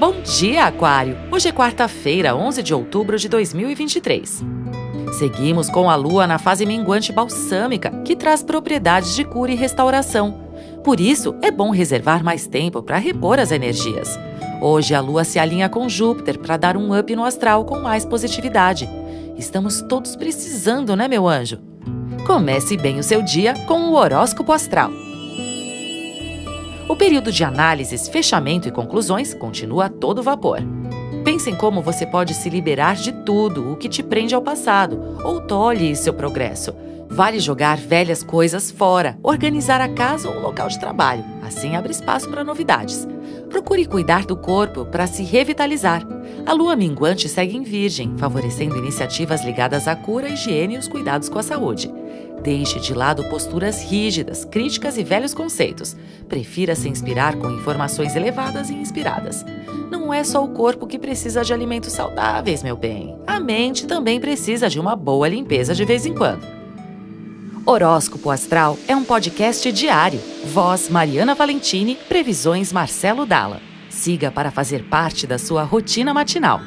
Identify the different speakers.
Speaker 1: Bom dia, Aquário! Hoje é quarta-feira, 11 de outubro de 2023. Seguimos com a lua na fase minguante balsâmica, que traz propriedades de cura e restauração. Por isso, é bom reservar mais tempo para repor as energias. Hoje a lua se alinha com Júpiter para dar um up no astral com mais positividade. Estamos todos precisando, né, meu anjo? Comece bem o seu dia com o horóscopo astral. O período de análises, fechamento e conclusões continua a todo vapor. Pense em como você pode se liberar de tudo o que te prende ao passado ou tolhe seu progresso. Vale jogar velhas coisas fora, organizar a casa ou o local de trabalho. Assim abre espaço para novidades. Procure cuidar do corpo para se revitalizar. A lua minguante segue em Virgem, favorecendo iniciativas ligadas à cura, higiene e os cuidados com a saúde. Deixe de lado posturas rígidas, críticas e velhos conceitos. Prefira se inspirar com informações elevadas e inspiradas. Não é só o corpo que precisa de alimentos saudáveis, meu bem. A mente também precisa de uma boa limpeza de vez em quando. Horóscopo Astral é um podcast diário. Voz Mariana Valentini, previsões Marcelo Dalla. Siga para fazer parte da sua rotina matinal.